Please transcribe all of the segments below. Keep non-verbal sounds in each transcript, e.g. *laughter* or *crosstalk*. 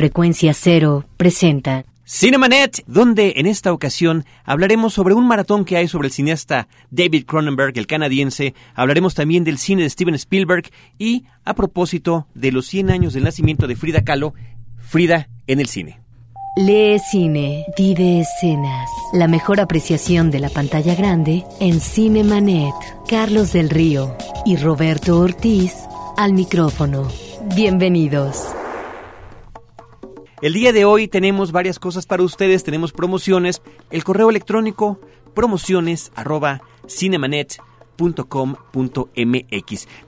Frecuencia Cero presenta Cinemanet, donde en esta ocasión hablaremos sobre un maratón que hay sobre el cineasta David Cronenberg, el canadiense, hablaremos también del cine de Steven Spielberg y, a propósito de los 100 años del nacimiento de Frida Kahlo, Frida en el cine. Lee cine, vive escenas. La mejor apreciación de la pantalla grande en Cinemanet. Carlos del Río y Roberto Ortiz al micrófono. Bienvenidos. El día de hoy tenemos varias cosas para ustedes, tenemos promociones, el correo electrónico promociones arroba.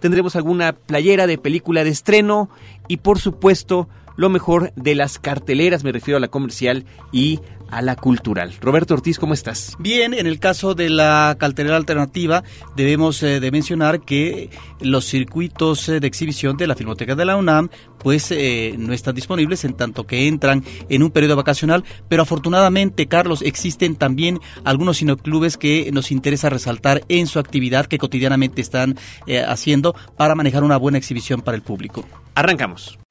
Tendremos alguna playera de película de estreno y por supuesto lo mejor de las carteleras, me refiero a la comercial y a la cultural. Roberto Ortiz, ¿cómo estás? Bien, en el caso de la cartelera alternativa, debemos eh, de mencionar que los circuitos eh, de exhibición de la Filmoteca de la UNAM pues eh, no están disponibles en tanto que entran en un periodo vacacional, pero afortunadamente, Carlos, existen también algunos cineclubes que nos interesa resaltar en su actividad que cotidianamente están haciendo para manejar una buena exhibición para el público. Arrancamos.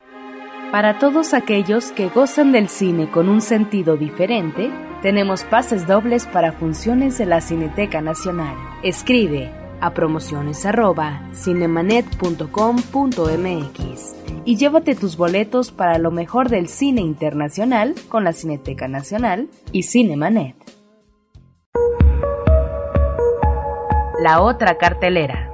Para todos aquellos que gozan del cine con un sentido diferente, tenemos pases dobles para funciones de la Cineteca Nacional. Escribe a promociones@cinemanet.com.mx y llévate tus boletos para lo mejor del cine internacional con la Cineteca Nacional y Cinemanet. La otra cartelera.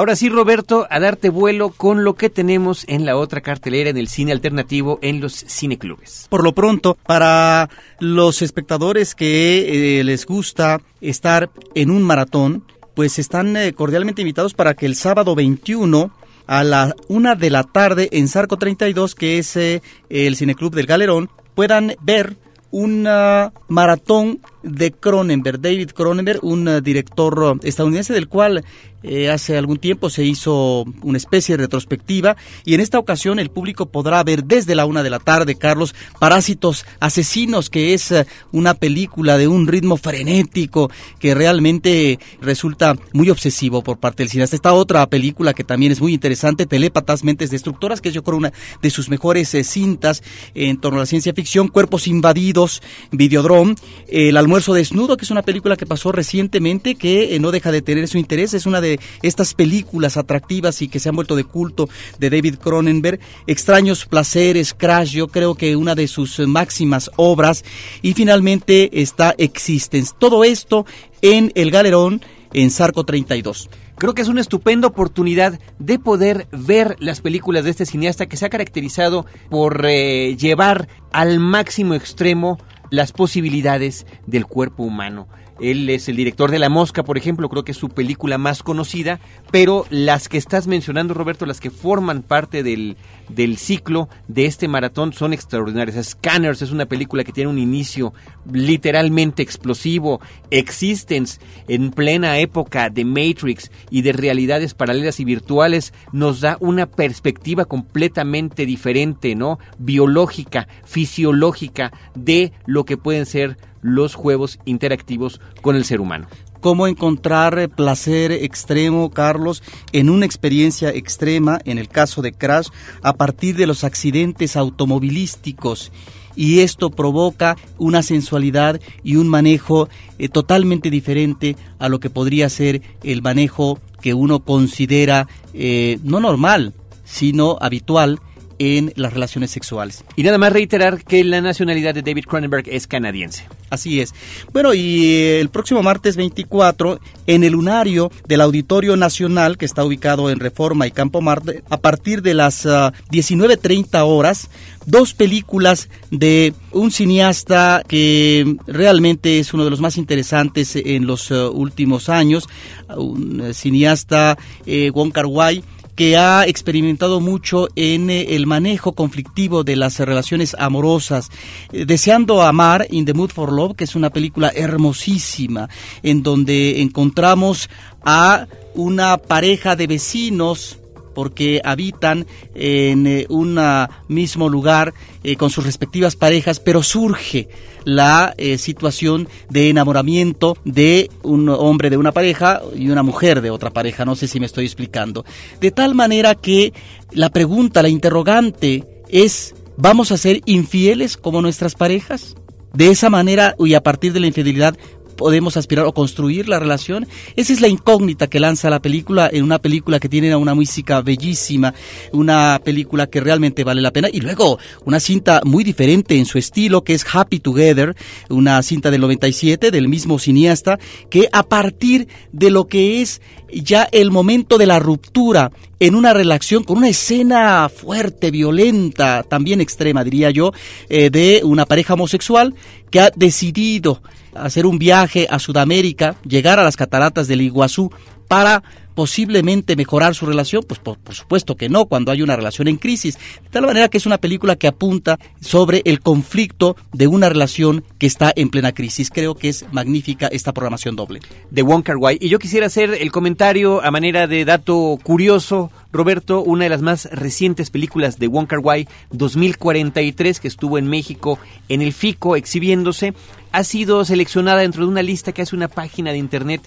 Ahora sí, Roberto, a darte vuelo con lo que tenemos en la otra cartelera en el cine alternativo en los cineclubes. Por lo pronto, para los espectadores que eh, les gusta estar en un maratón, pues están eh, cordialmente invitados para que el sábado 21 a la una de la tarde en Sarco 32, que es eh, el cineclub del Galerón, puedan ver una maratón de Cronenberg, David Cronenberg, un director estadounidense del cual eh, hace algún tiempo se hizo una especie de retrospectiva y en esta ocasión el público podrá ver desde la una de la tarde, Carlos, Parásitos Asesinos, que es eh, una película de un ritmo frenético que realmente resulta muy obsesivo por parte del cineasta. Esta otra película que también es muy interesante, Telépatas, Mentes Destructoras, que es yo creo una de sus mejores eh, cintas en torno a la ciencia ficción, Cuerpos Invadidos, Videodrome, El Almuerzo Desnudo, que es una película que pasó recientemente que no deja de tener su interés, es una de estas películas atractivas y que se han vuelto de culto de David Cronenberg, Extraños Placeres, Crash, yo creo que una de sus máximas obras, y finalmente está Existence. Todo esto en El Galerón, en Sarco 32. Creo que es una estupenda oportunidad de poder ver las películas de este cineasta que se ha caracterizado por eh, llevar al máximo extremo las posibilidades del cuerpo humano. Él es el director de La Mosca, por ejemplo, creo que es su película más conocida, pero las que estás mencionando, Roberto, las que forman parte del, del ciclo de este maratón son extraordinarias. Scanners es una película que tiene un inicio literalmente explosivo. Existence, en plena época de Matrix y de realidades paralelas y virtuales, nos da una perspectiva completamente diferente, ¿no? Biológica, fisiológica de lo que pueden ser los juegos interactivos con el ser humano. Cómo encontrar placer extremo, Carlos, en una experiencia extrema, en el caso de Crash, a partir de los accidentes automovilísticos y esto provoca una sensualidad y un manejo eh, totalmente diferente a lo que podría ser el manejo que uno considera eh, no normal, sino habitual en las relaciones sexuales. Y nada más reiterar que la nacionalidad de David Cronenberg es canadiense. Así es. Bueno, y eh, el próximo martes 24, en el lunario del Auditorio Nacional, que está ubicado en Reforma y Campo Marte, a partir de las 19.30 ah, horas, dos películas de un cineasta que realmente es uno de los más interesantes en los ah, últimos años, un eh, cineasta eh, Wong Kar Wai que ha experimentado mucho en eh, el manejo conflictivo de las relaciones amorosas. Eh, Deseando amar, In the Mood for Love, que es una película hermosísima, en donde encontramos a una pareja de vecinos porque habitan en un mismo lugar con sus respectivas parejas, pero surge la situación de enamoramiento de un hombre de una pareja y una mujer de otra pareja, no sé si me estoy explicando. De tal manera que la pregunta, la interrogante es, ¿vamos a ser infieles como nuestras parejas? De esa manera y a partir de la infidelidad podemos aspirar o construir la relación? Esa es la incógnita que lanza la película en una película que tiene una música bellísima, una película que realmente vale la pena y luego una cinta muy diferente en su estilo que es Happy Together, una cinta del 97 del mismo cineasta que a partir de lo que es ya el momento de la ruptura en una relación con una escena fuerte, violenta, también extrema, diría yo, eh, de una pareja homosexual que ha decidido hacer un viaje a Sudamérica, llegar a las cataratas del Iguazú para posiblemente mejorar su relación? Pues por, supuesto que no, cuando hay una relación en crisis. De tal manera que es una película que apunta sobre el conflicto de una relación que está en plena crisis. Creo que es magnífica esta programación doble. De Wai. Y yo quisiera hacer el comentario a manera de dato curioso, Roberto, una de las más recientes películas de Wong Kar Wai, 2043, que estuvo en México en el FICO exhibiéndose, ha sido seleccionada dentro de una lista que hace una página de internet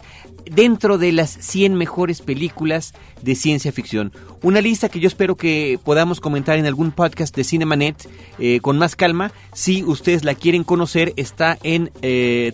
dentro de las 100 mejores películas de ciencia ficción. Una lista que yo espero que podamos comentar en algún podcast de Cinemanet eh, con más calma. Si ustedes la quieren conocer, está en eh,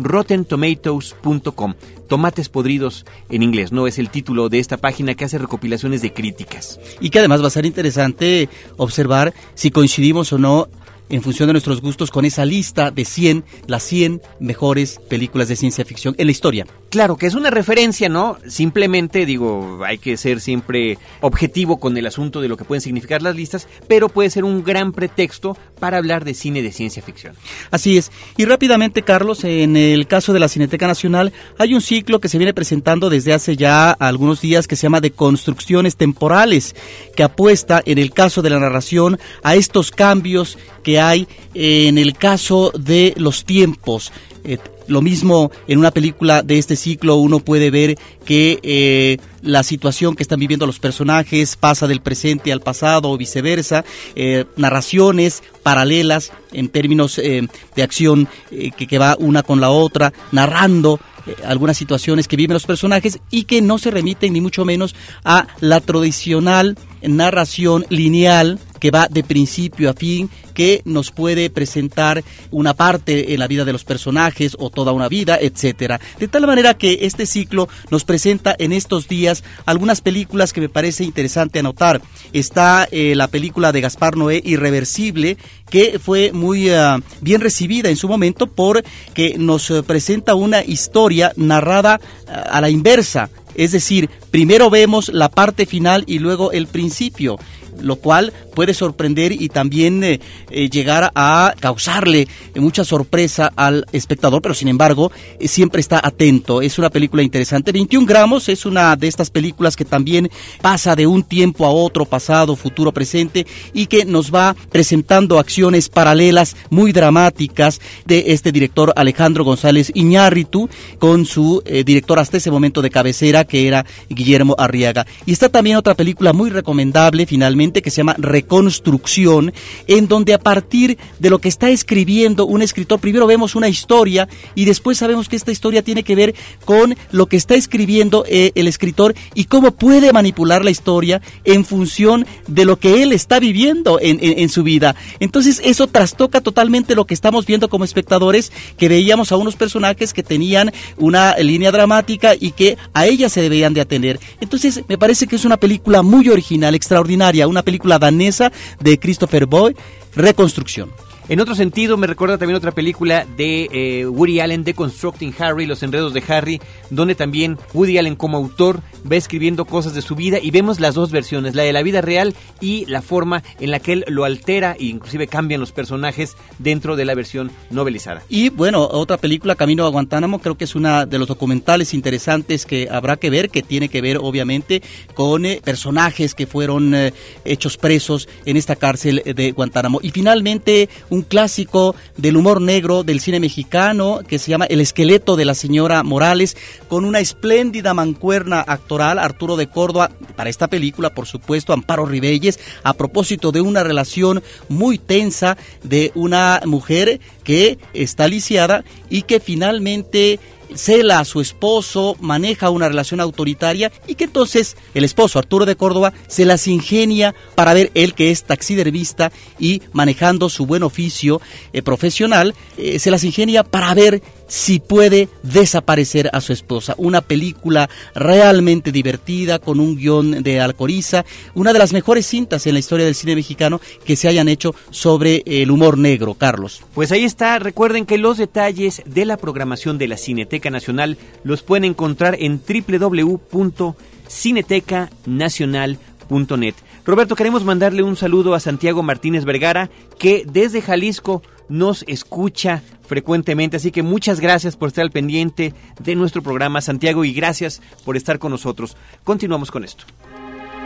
www.rottentomatoes.com. Tomates podridos en inglés, ¿no? Es el título de esta página que hace recopilaciones de críticas. Y que además va a ser interesante observar si coincidimos o no en función de nuestros gustos con esa lista de 100, las 100 mejores películas de ciencia ficción en la historia. Claro, que es una referencia, ¿no? Simplemente, digo, hay que ser siempre objetivo con el asunto de lo que pueden significar las listas, pero puede ser un gran pretexto para hablar de cine de ciencia ficción. Así es. Y rápidamente, Carlos, en el caso de la Cineteca Nacional, hay un ciclo que se viene presentando desde hace ya algunos días que se llama de construcciones temporales, que apuesta, en el caso de la narración, a estos cambios que hay en el caso de los tiempos. Eh, lo mismo en una película de este ciclo uno puede ver que eh, la situación que están viviendo los personajes pasa del presente al pasado o viceversa, eh, narraciones paralelas en términos de acción que, que, va una con la otra, narrando algunas situaciones que viven los personajes y que no se remiten ni mucho menos a la tradicional narración lineal que va de principio a fin, que nos puede presentar una parte en la vida de los personajes o toda una vida, etcétera. De tal manera que este ciclo nos presenta en estos días algunas películas que me parece interesante anotar. Está eh, la película de Gaspar Noé Irreversible, que fue muy ah, bien recibida en su momento porque nos eh, presenta una historia narrada ah, a la inversa. Es decir, primero vemos la parte final y luego el principio lo cual puede sorprender y también eh, eh, llegar a causarle mucha sorpresa al espectador, pero sin embargo eh, siempre está atento. Es una película interesante. 21 gramos es una de estas películas que también pasa de un tiempo a otro, pasado, futuro, presente, y que nos va presentando acciones paralelas muy dramáticas de este director Alejandro González Iñárritu con su director hasta ese momento de cabecera que era Guillermo Arriaga. Y está también otra película muy recomendable finalmente que se llama Reconstrucción, en donde a partir de lo que está escribiendo un escritor, primero vemos una historia y después sabemos que esta historia tiene que ver con lo que está escribiendo eh, el escritor y cómo puede manipular la historia en función de lo que él está viviendo en, en su vida. Entonces eso trastoca totalmente lo que estamos viendo como espectadores, que veíamos a unos personajes que tenían una línea dramática y que a ella se debían de atender. Entonces me parece que es una película muy original, extraordinaria, una película danesa de Christopher Boy, Reconstrucción. En otro sentido, me recuerda también otra película de eh, Woody Allen, Deconstructing Harry, Los Enredos de Harry, donde también Woody Allen como autor va escribiendo cosas de su vida y vemos las dos versiones, la de la vida real y la forma en la que él lo altera e inclusive cambian los personajes dentro de la versión novelizada. Y bueno, otra película, Camino a Guantánamo, creo que es una de los documentales interesantes que habrá que ver, que tiene que ver obviamente con eh, personajes que fueron eh, hechos presos en esta cárcel de Guantánamo. Y finalmente, un un clásico del humor negro del cine mexicano que se llama El esqueleto de la señora Morales, con una espléndida mancuerna actoral, Arturo de Córdoba, para esta película, por supuesto, Amparo Ribelles, a propósito de una relación muy tensa de una mujer que está lisiada y que finalmente cela a su esposo, maneja una relación autoritaria y que entonces el esposo Arturo de Córdoba se las ingenia para ver él que es taxidermista y manejando su buen oficio eh, profesional, eh, se las ingenia para ver si puede desaparecer a su esposa. Una película realmente divertida, con un guion de Alcoriza, una de las mejores cintas en la historia del cine mexicano que se hayan hecho sobre el humor negro, Carlos. Pues ahí está, recuerden que los detalles de la programación de la Cineteca Nacional los pueden encontrar en www.cinetecanacional.net. Roberto, queremos mandarle un saludo a Santiago Martínez Vergara, que desde Jalisco nos escucha frecuentemente. Así que muchas gracias por estar al pendiente de nuestro programa, Santiago, y gracias por estar con nosotros. Continuamos con esto.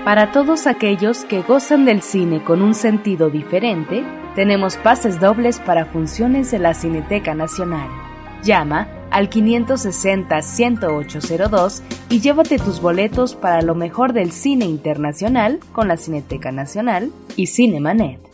Para todos aquellos que gozan del cine con un sentido diferente, tenemos pases dobles para funciones de la Cineteca Nacional. Llama al 560-10802 y llévate tus boletos para lo mejor del cine internacional con la Cineteca Nacional y Cinemanet.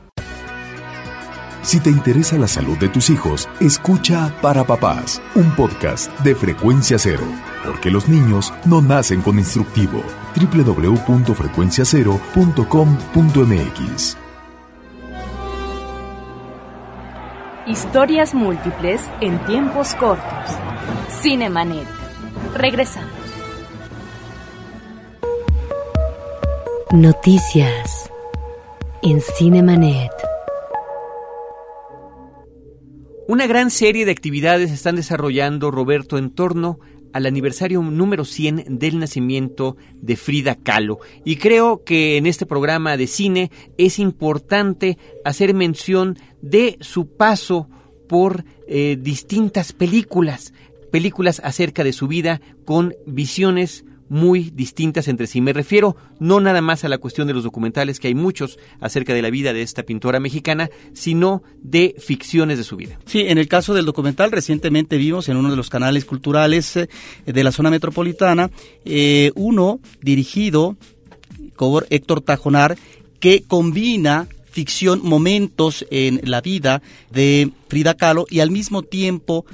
Si te interesa la salud de tus hijos, escucha Para Papás, un podcast de frecuencia cero, porque los niños no nacen con instructivo. www.frecuenciacero.com.mx Historias múltiples en tiempos cortos. Cinemanet. Regresamos. Noticias en Cinemanet. Una gran serie de actividades están desarrollando, Roberto, en torno al aniversario número 100 del nacimiento de Frida Kahlo. Y creo que en este programa de cine es importante hacer mención de su paso por eh, distintas películas, películas acerca de su vida con visiones muy distintas entre sí. Me refiero no nada más a la cuestión de los documentales, que hay muchos acerca de la vida de esta pintora mexicana, sino de ficciones de su vida. Sí, en el caso del documental, recientemente vimos en uno de los canales culturales eh, de la zona metropolitana, eh, uno dirigido por Héctor Tajonar, que combina ficción, momentos en la vida de Frida Kahlo y al mismo tiempo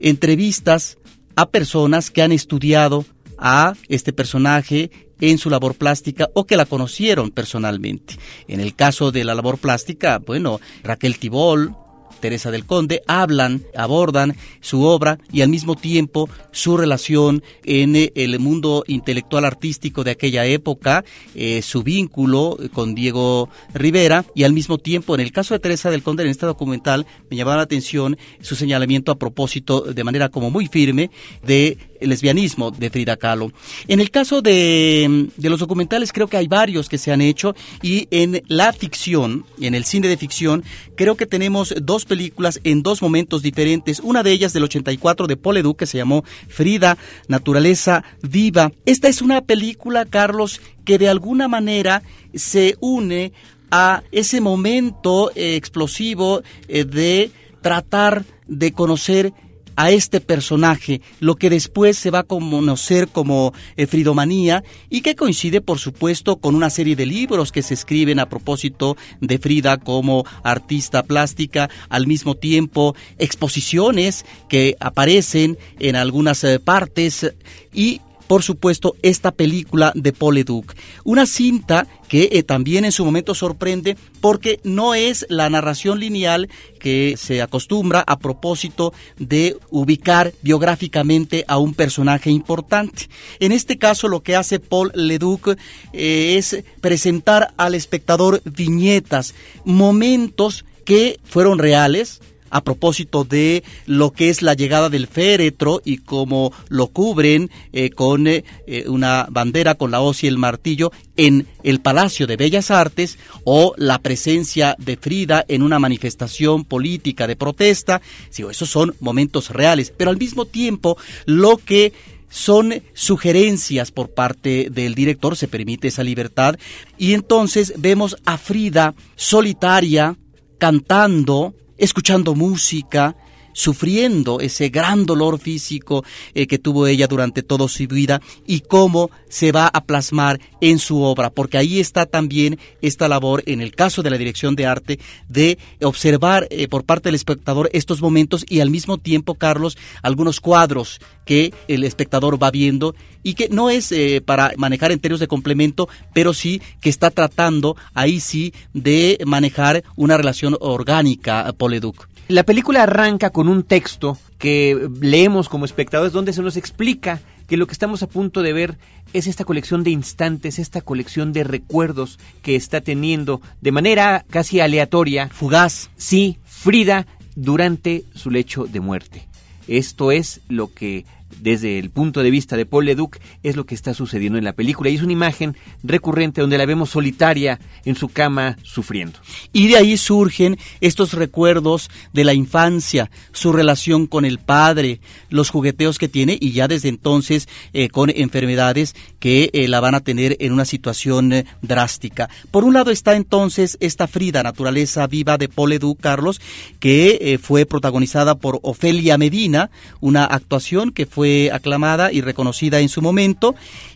entrevistas a personas que han estudiado a este personaje en su labor plástica o que la conocieron personalmente. En el caso de la labor plástica, bueno, Raquel Tibol, Teresa del Conde, hablan, abordan su obra y al mismo tiempo su relación en eh, el mundo intelectual artístico de aquella época, eh, su vínculo con Diego Rivera y al mismo tiempo, en el caso de Teresa del Conde, en este documental, me llamaba la atención su señalamiento a propósito de manera como muy firme de lesbianismo de Frida Kahlo. En el caso de, de, los documentales creo que hay varios que se han hecho y en la ficción, en el cine de ficción, creo que tenemos dos películas en dos momentos diferentes. Una de ellas del 84 de Paul Edu que se llamó Frida, Naturaleza Viva. Esta es una película, Carlos, que de alguna manera se une a ese momento eh, explosivo eh, de tratar de conocer a este personaje, lo que después se va a conocer como eh, Fridomanía y que coincide por supuesto con una serie de libros que se escriben a propósito de Frida como artista plástica, al mismo tiempo exposiciones que aparecen en algunas eh, partes y por supuesto, esta película de Paul Leduc. Una cinta que eh, también en su momento sorprende porque no es la narración lineal que se acostumbra a propósito de ubicar biográficamente a un personaje importante. En este caso lo que hace Paul Leduc eh, es presentar al espectador viñetas, momentos que fueron reales, a propósito de lo que es la llegada del féretro y cómo lo cubren eh, con eh, una bandera con la hoz y el martillo en el Palacio de Bellas Artes o la presencia de Frida en una manifestación política de protesta. Sí, esos son momentos reales, pero al mismo tiempo lo que son sugerencias por parte del director, se permite esa libertad, y entonces vemos a Frida solitaria, cantando, escuchando música, sufriendo ese gran dolor físico eh, que tuvo ella durante toda su vida y cómo se va a plasmar en su obra, porque ahí está también esta labor, en el caso de la dirección de arte, de observar eh, por parte del espectador estos momentos y al mismo tiempo, Carlos, algunos cuadros que el espectador va viendo y que no es eh, para manejar en términos de complemento, pero sí que está tratando ahí sí de manejar una relación orgánica, Poleduc. La película arranca con un texto que leemos como espectadores donde se nos explica que lo que estamos a punto de ver es esta colección de instantes, esta colección de recuerdos que está teniendo de manera casi aleatoria, fugaz, sí, Frida durante su lecho de muerte. Esto es lo que desde el punto de vista de Paul Leduc es lo que está sucediendo en la película y es una imagen recurrente donde la vemos solitaria en su cama sufriendo. Y de ahí surgen estos recuerdos de la infancia, su relación con el padre, los jugueteos que tiene y ya desde entonces eh, con enfermedades que eh, la van a tener en una situación eh, drástica. Por un lado está entonces esta Frida, naturaleza viva de Paul Leduc, Carlos, que fue protagonizada por Ofelia Medina, una actuación que fue fue aclamada y reconocida en su momento.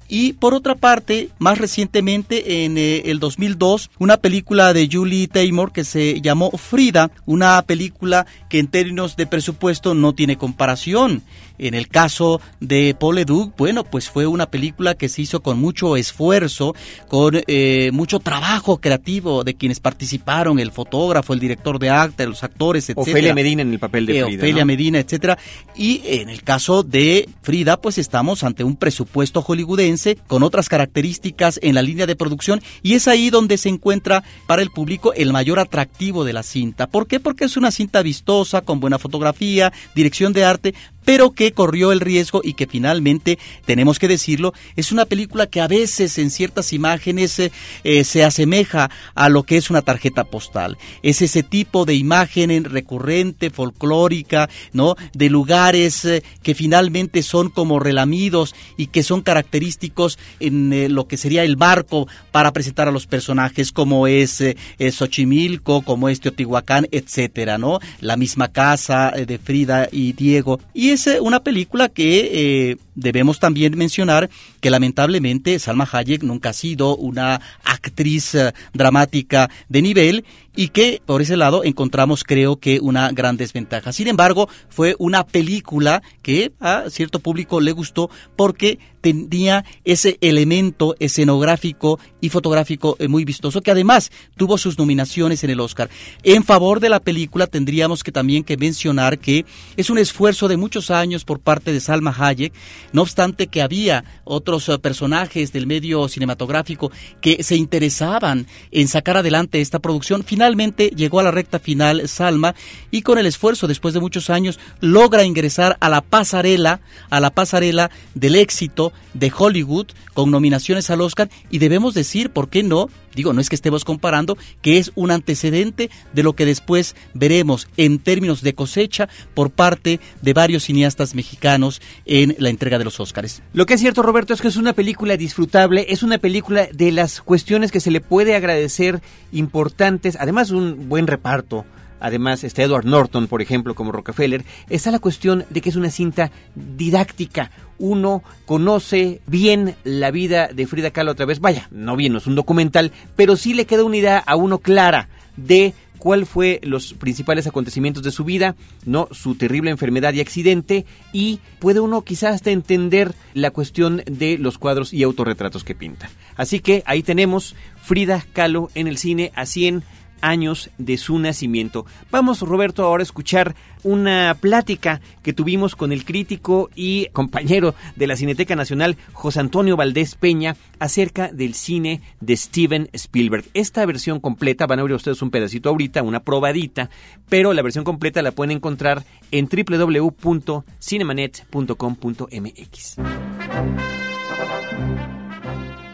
Y por otra parte, más recientemente, en eh, el 2002, una película de Julie Taymor que se llamó Frida, una película que en términos de presupuesto no tiene comparación. En el caso de Paul Leduc, bueno, pues fue una película que se hizo con mucho esfuerzo, con eh, mucho trabajo creativo de quienes participaron, el fotógrafo, el director de arte, los actores, etc. Ofelia Medina en el papel de eh, Frida. Ofelia Medina, etcétera. Y en el caso de Frida, pues estamos ante un presupuesto hollywoodense con otras características en la línea de producción y es ahí donde se encuentra para el público el mayor atractivo de la cinta. ¿Por qué? Porque es una cinta vistosa, con buena fotografía, dirección de arte, pero que corrió el riesgo y que finalmente, tenemos que decirlo, es una película que a veces en ciertas imágenes eh, eh, se asemeja a lo que es una tarjeta postal. Es ese tipo de imagen recurrente, folclórica, ¿no? De lugares eh, que finalmente son como relamidos y que son característicos en lo que sería el barco para presentar a los personajes, como es Xochimilco, como es Teotihuacán, etcétera, ¿no? La misma casa de Frida y Diego. Y es una película que eh, debemos también mencionar que lamentablemente Salma Hayek nunca ha sido una actriz eh, dramática de nivel y que por ese lado encontramos creo que una gran desventaja. Sin embargo, fue una película que a cierto público le gustó porque tenía ese elemento escenográfico y fotográfico eh, muy vistoso que además tuvo sus nominaciones en el Oscar. En favor de la película tendríamos que también que mencionar que es un esfuerzo de muchos años por parte de Salma Hayek, no obstante que había otros eh, personajes del medio cinematográfico que se interesaban en sacar adelante esta producción. Finalmente llegó a la recta final Salma y con el esfuerzo después de muchos años logra ingresar a la pasarela, a la pasarela del éxito de Hollywood con nominaciones al Oscar y debemos decir, ¿por qué no? Digo, no es que estemos comparando, que es un antecedente de lo que después veremos en términos de cosecha por parte de varios cineastas mexicanos en la entrega de los Oscars. Lo que es cierto, Roberto, es que es una película disfrutable, es una película de las cuestiones que se le puede agradecer importantes, además un buen reparto además está Edward Norton, por ejemplo, como Rockefeller, está la cuestión de que es una cinta didáctica. Uno conoce bien la vida de Frida Kahlo otra vez, vaya, no bien, no es un documental, pero sí le queda una idea a uno clara de cuál fue los principales acontecimientos de su vida, no su terrible enfermedad y accidente y puede uno quizás hasta entender la cuestión de los cuadros y autorretratos que pinta. Así que ahí tenemos Frida Kahlo en el cine a 100 años de su nacimiento. Vamos, Roberto, ahora a escuchar una plática que tuvimos con el crítico y compañero de la Cineteca Nacional, José Antonio Valdés Peña, acerca del cine de Steven Spielberg. Esta versión completa, van a ver ustedes un pedacito ahorita, una probadita, pero la versión completa la pueden encontrar en www.cinemanet.com.mx.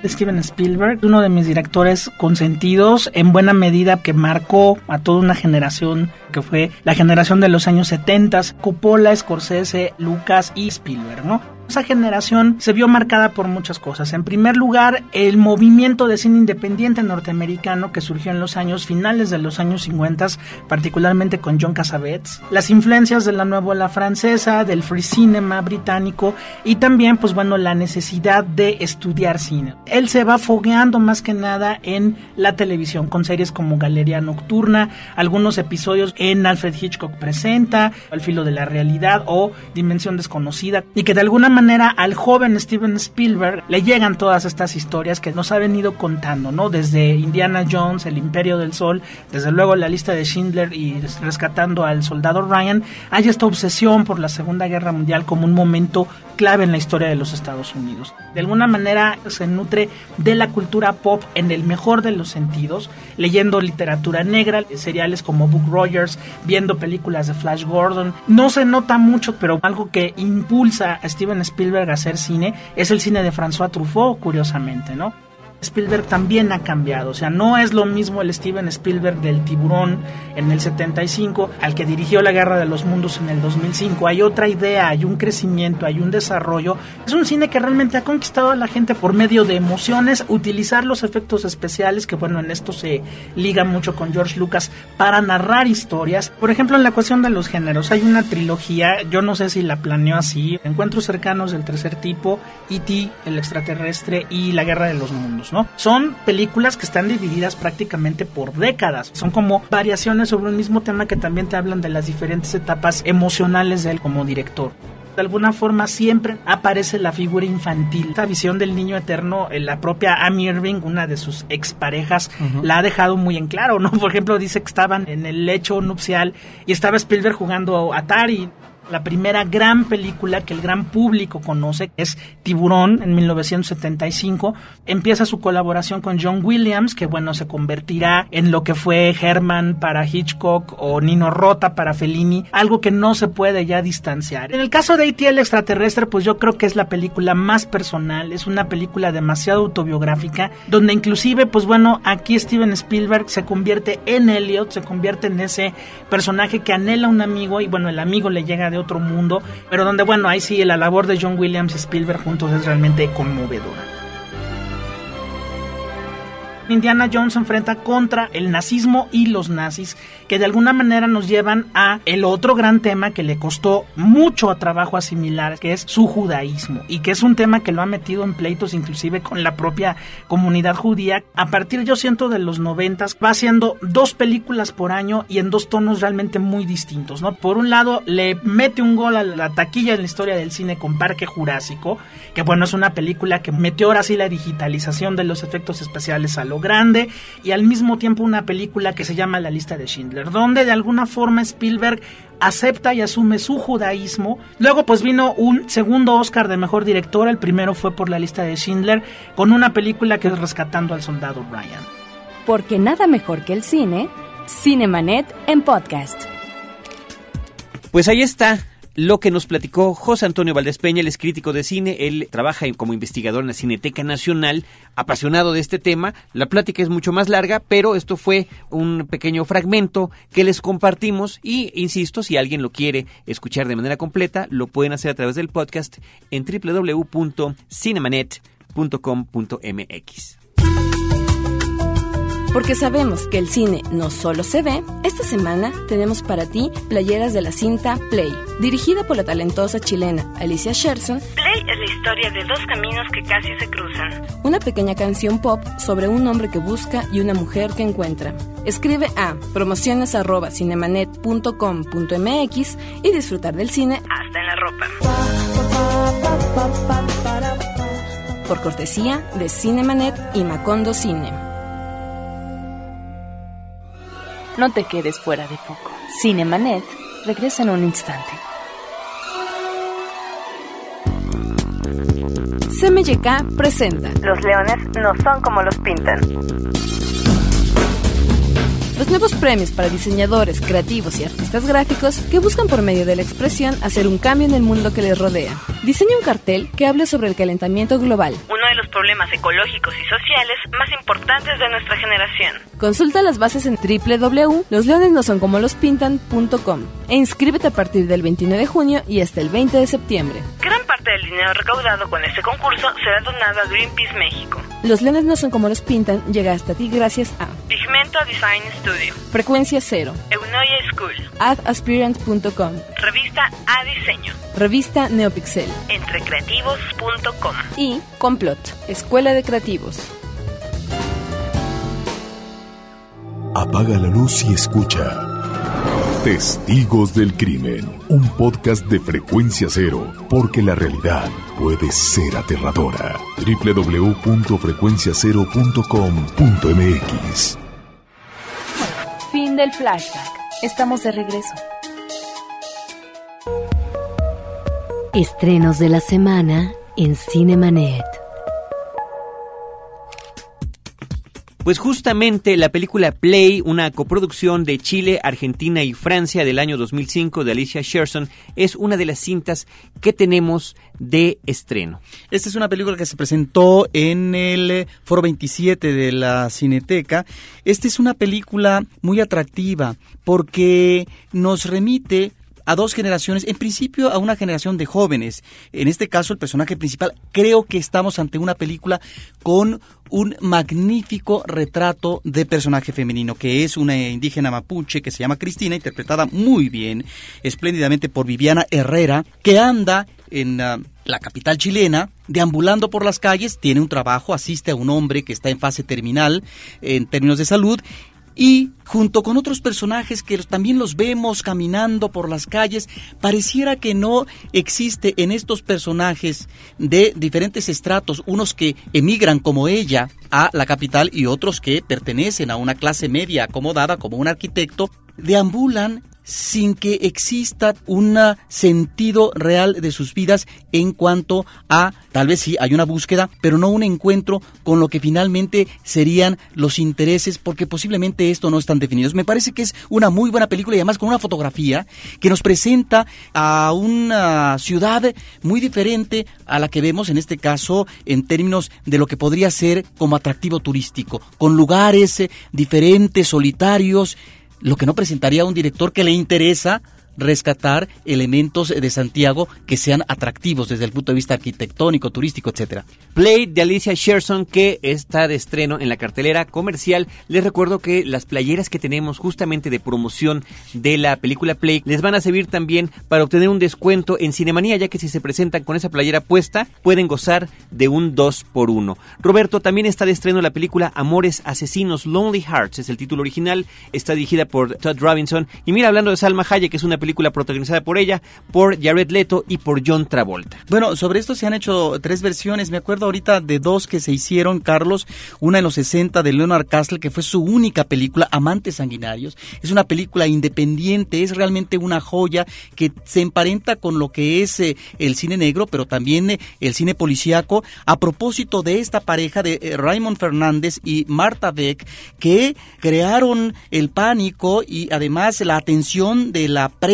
Steven Spielberg, uno de mis directores consentidos, en buena medida que marcó a toda una generación que fue la generación de los años 70, Coppola, Scorsese, Lucas y Spielberg, ¿no? Esa generación se vio marcada por muchas cosas. En primer lugar, el movimiento de cine independiente norteamericano que surgió en los años finales de los años 50, particularmente con John Cassavetes, las influencias de la nueva ola francesa, del free cinema británico y también, pues bueno, la necesidad de estudiar cine. Él se va fogueando más que nada en la televisión con series como Galería Nocturna, algunos episodios en Alfred Hitchcock presenta, Al filo de la realidad o Dimensión desconocida y que de alguna manera al joven Steven Spielberg le llegan todas estas historias que nos ha venido contando, ¿no? Desde Indiana Jones, El Imperio del Sol, desde luego la lista de Schindler y rescatando al soldado Ryan, hay esta obsesión por la Segunda Guerra Mundial como un momento clave en la historia de los Estados Unidos. De alguna manera se nutre de la cultura pop en el mejor de los sentidos, leyendo literatura negra, seriales como Book Rogers, viendo películas de Flash Gordon. No se nota mucho, pero algo que impulsa a Steven Spielberg hacer cine es el cine de François Truffaut, curiosamente, ¿no? Spielberg también ha cambiado. O sea, no es lo mismo el Steven Spielberg del tiburón en el 75 al que dirigió la Guerra de los Mundos en el 2005. Hay otra idea, hay un crecimiento, hay un desarrollo. Es un cine que realmente ha conquistado a la gente por medio de emociones, utilizar los efectos especiales, que bueno, en esto se liga mucho con George Lucas, para narrar historias. Por ejemplo, en la cuestión de los géneros, hay una trilogía, yo no sé si la planeó así, Encuentros cercanos del tercer tipo, E.T., el extraterrestre y la Guerra de los Mundos. Son películas que están divididas prácticamente por décadas. Son como variaciones sobre un mismo tema que también te hablan de las diferentes etapas emocionales de él como director de alguna forma siempre aparece la figura infantil. Esta visión del niño eterno, eh, la propia Amy Irving, una de sus exparejas, la ha dejado muy en claro, ¿no? *laughs* Por ejemplo, dice que estaban en el lecho nupcial y estaba Spielberg jugando Atari la primera gran película que el gran público conoce es Tiburón en 1975. Empieza su colaboración con John Williams, que bueno, se convertirá en lo que fue Herman para Hitchcock o Nino Rota para Fellini, algo que no se puede ya distanciar. En el caso de E.T. el extraterrestre, pues yo creo que es la película más personal, es una película demasiado autobiográfica, donde inclusive, pues bueno, aquí Steven Spielberg se convierte en Elliot, se convierte en ese personaje que anhela un amigo y bueno, el amigo le llega de otro mundo, pero donde, bueno, ahí sí la labor de John Williams y Spielberg juntos es realmente conmovedora. Indiana Jones se enfrenta contra el nazismo y los nazis, que de alguna manera nos llevan a el otro gran tema que le costó mucho a trabajo asimilar, que es su judaísmo, y que es un tema que lo ha metido en pleitos inclusive con la propia comunidad judía. A partir, yo siento, de los noventas, va haciendo dos películas por año y en dos tonos realmente muy distintos, ¿no? Por un lado, le mete un gol a la taquilla en la historia del cine con Parque Jurásico, que bueno, es una película que metió ahora sí la digitalización de los efectos especiales a lo grande y al mismo tiempo una película que se llama La lista de Schindler, donde de alguna forma Spielberg acepta y asume su judaísmo. Luego pues vino un segundo Oscar de Mejor Director, el primero fue por La lista de Schindler, con una película que es Rescatando al Soldado Ryan. Porque nada mejor que el cine, Cinemanet en podcast. Pues ahí está lo que nos platicó José Antonio Valdés Peña, él es crítico de cine, él trabaja como investigador en la Cineteca Nacional, apasionado de este tema. La plática es mucho más larga, pero esto fue un pequeño fragmento que les compartimos y, insisto, si alguien lo quiere escuchar de manera completa, lo pueden hacer a través del podcast en www.cinemanet.com.mx. Porque sabemos que el cine no solo se ve, esta semana tenemos para ti playeras de la cinta Play, dirigida por la talentosa chilena Alicia Sherson. Play es la historia de dos caminos que casi se cruzan. Una pequeña canción pop sobre un hombre que busca y una mujer que encuentra. Escribe a promociones@cinemanet.com.mx y disfrutar del cine hasta en la ropa. Por cortesía de Cinemanet y Macondo Cine. No te quedes fuera de foco. Cinemanet regresa en un instante. CMYK presenta Los leones no son como los pintan. los nuevos premios para diseñadores, creativos y artistas gráficos que buscan por medio de la expresión hacer un cambio en el mundo que les rodea. Diseña un cartel que hable sobre el calentamiento global. Problemas ecológicos y sociales más importantes de nuestra generación. Consulta las bases en www.losleonesnosoncomoLosPintan.com e inscríbete a partir del 29 de junio y hasta el 20 de septiembre. Gran parte del dinero recaudado con este concurso será donado a Greenpeace México. Los leones no son como los pintan llega hasta ti gracias a Pigmento Design Studio. Frecuencia Cero, Eunoia School. adaspirant.com, Revista A Diseño. Revista Neopixel Entrecreativos.com. y Complot, Escuela de Creativos. Apaga la luz y escucha. Testigos del Crimen, un podcast de frecuencia cero, porque la realidad puede ser aterradora. www.frecuenciacero.com.mx Fin del flashback. Estamos de regreso. Estrenos de la semana en Cinemanet. Pues justamente la película Play, una coproducción de Chile, Argentina y Francia del año 2005 de Alicia Sherson, es una de las cintas que tenemos de estreno. Esta es una película que se presentó en el Foro 27 de la Cineteca. Esta es una película muy atractiva porque nos remite a dos generaciones, en principio a una generación de jóvenes. En este caso, el personaje principal, creo que estamos ante una película con un magnífico retrato de personaje femenino, que es una indígena mapuche que se llama Cristina, interpretada muy bien, espléndidamente por Viviana Herrera, que anda en ah, la capital chilena, deambulando por las calles, tiene un trabajo, asiste a un hombre que está en fase terminal en términos de salud y junto con otros personajes que también los vemos caminando por las calles, pareciera que no existe en estos personajes de diferentes estratos, unos que emigran como ella a la capital y otros que pertenecen a una clase media acomodada como un arquitecto, deambulan sin que exista un sentido real de sus vidas en cuanto a, tal vez sí, hay una búsqueda, pero no un encuentro con lo que finalmente serían los intereses, porque posiblemente esto no están definidos. Me parece que es una muy buena película y además con una fotografía que nos presenta a una ciudad muy diferente a la que vemos en este caso en términos de lo que podría ser como atractivo turístico, con lugares eh, diferentes, solitarios, lo que no presentaría a un director que le interesa rescatar elementos de Santiago que sean atractivos desde el punto de vista arquitectónico, turístico, etcétera. Play de Alicia Sherson que está de estreno en la cartelera comercial. Les recuerdo que las playeras que tenemos justamente de promoción de la película Play les van a servir también para obtener un descuento en Cinemanía, ya que si se presentan con esa playera puesta pueden gozar de un 2 por 1 Roberto, también está de estreno la película Amores Asesinos, Lonely Hearts, es el título original, está dirigida por Todd Robinson. Y mira, hablando de Salma Hayek, que es una película protagonizada por ella, por Jared Leto y por John Travolta. Bueno, sobre esto se han hecho tres versiones. Me acuerdo ahorita de dos que se hicieron, Carlos. Una en los 60 de Leonard Castle, que fue su única película, Amantes Sanguinarios. Es una película independiente, es realmente una joya que se emparenta con lo que es eh, el cine negro, pero también eh, el cine policíaco. A propósito de esta pareja de eh, Raymond Fernández y Marta Beck, que crearon el pánico y además la atención de la prensa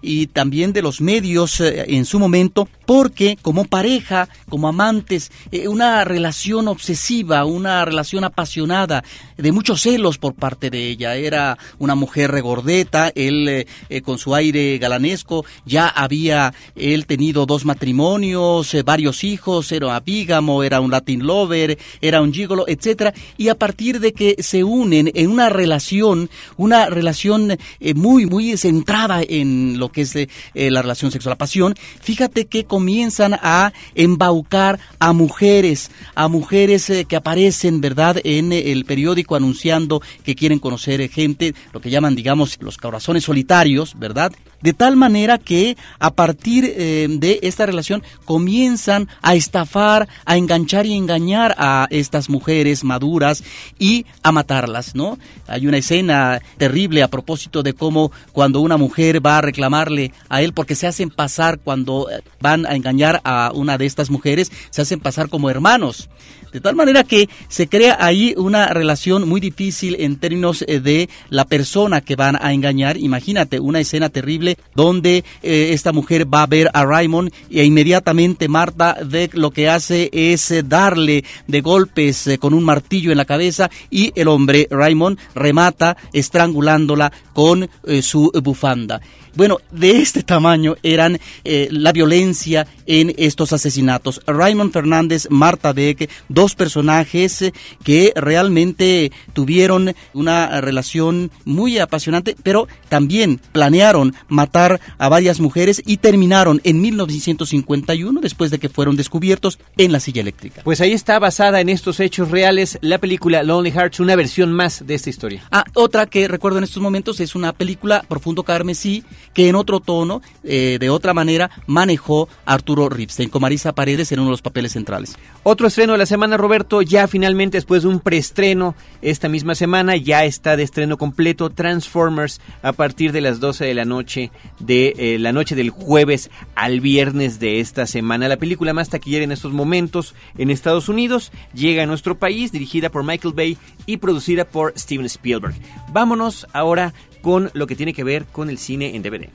y también de los medios eh, en su momento, porque como pareja, como amantes, eh, una relación obsesiva, una relación apasionada, de muchos celos por parte de ella. Era una mujer regordeta, él eh, con su aire galanesco, ya había él tenido dos matrimonios, varios hijos, era bígamo, era un Latin lover, era un gigolo, etcétera, y a partir de que se unen en una relación, una relación muy muy centrada en lo que es eh, eh, la relación sexual, la pasión, fíjate que comienzan a embaucar a mujeres, a mujeres que aparecen, ¿verdad?, en el periódico anunciando que quieren conocer gente, lo que llaman, digamos, los corazones solitarios, ¿verdad? De tal manera que a partir de esta relación comienzan a estafar, a enganchar y engañar a estas mujeres maduras y a matarlas, ¿no? Hay una escena terrible a propósito de cómo cuando una mujer va a reclamarle a él porque se hacen pasar cuando van a engañar a una de estas mujeres, se hacen pasar como hermanos. De tal manera que se crea ahí una relación muy difícil en términos eh, de la persona que van a engañar. Imagínate una escena terrible donde eh, esta mujer va a ver a Raymond e inmediatamente Marta de lo que hace es eh, darle de golpes con un martillo en la cabeza y el hombre Raymond remata estrangulándola con su bufanda. Bueno, de este tamaño eran la violencia en estos asesinatos. Raymond Fernández, Marta Beck, dos personajes eh, que realmente tuvieron una relación muy apasionante, pero también planearon matar a varias mujeres y terminaron en 1951 después de que fueron descubiertos en la silla eléctrica. Pues ahí está basada en estos hechos reales la película Lonely Hearts, una versión más de esta historia. Ah, otra que recuerdo en estos momentos es una película Profundo Carmesí que en otro tono, eh, de otra manera, manejó Arturo Ripstein con Marisa Paredes en uno de los papeles centrales. Otro estreno de la semana, Roberto, ya finalmente después de un preestreno esta misma semana, ya está de estreno completo Transformers a partir de las 12 de la noche de eh, la noche del jueves al viernes de esta semana. La película más taquillera en estos momentos en Estados Unidos llega a nuestro país, dirigida por Michael Bay y producida por Steven Spielberg. Vámonos ahora con lo que tiene que ver con el cine en DVD.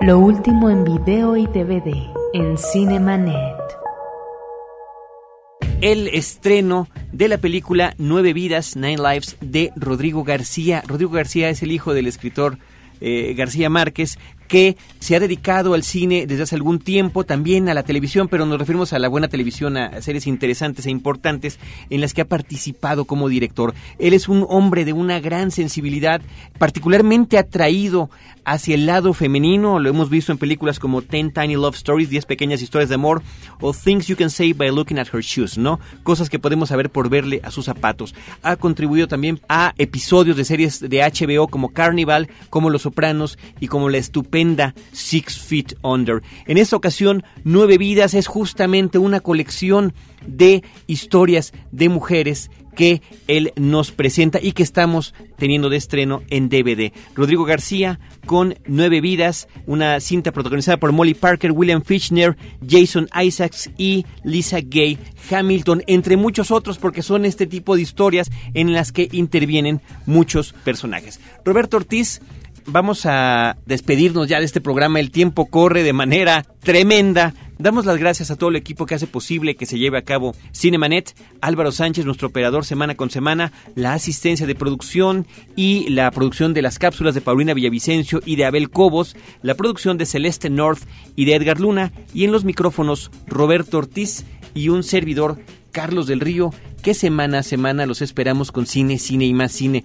Lo último en video y DVD en Cinemanet. El estreno de la película Nueve Vidas, Nine Lives de Rodrigo García. Rodrigo García es el hijo del escritor eh, García Márquez, que se ha dedicado al cine desde hace algún tiempo, también a la televisión, pero nos referimos a la buena televisión, a series interesantes e importantes en las que ha participado como director. Él es un hombre de una gran sensibilidad, particularmente atraído hacia el lado femenino, lo hemos visto en películas como Ten Tiny Love Stories, 10 pequeñas historias de amor, o Things You Can Say by Looking at Her Shoes, ¿no? Cosas que podemos saber por verle a sus zapatos. Ha contribuido también a episodios de series de HBO como Carnival, como Los Sopranos y como La Estupenda Six Feet Under. En esta ocasión, Nueve Vidas es justamente una colección de historias de mujeres que él nos presenta y que estamos teniendo de estreno en DVD. Rodrigo García con Nueve Vidas, una cinta protagonizada por Molly Parker, William Fichtner, Jason Isaacs y Lisa Gay Hamilton, entre muchos otros, porque son este tipo de historias en las que intervienen muchos personajes. Roberto Ortiz vamos a despedirnos ya de este programa. El tiempo corre de manera tremenda. Damos las gracias a todo el equipo que hace posible que se lleve a cabo Cinemanet, Álvaro Sánchez, nuestro operador semana con semana, la asistencia de producción y la producción de las cápsulas de Paulina Villavicencio y de Abel Cobos, la producción de Celeste North y de Edgar Luna, y en los micrófonos Roberto Ortiz y un servidor Carlos del Río, que semana a semana los esperamos con cine, cine y más cine.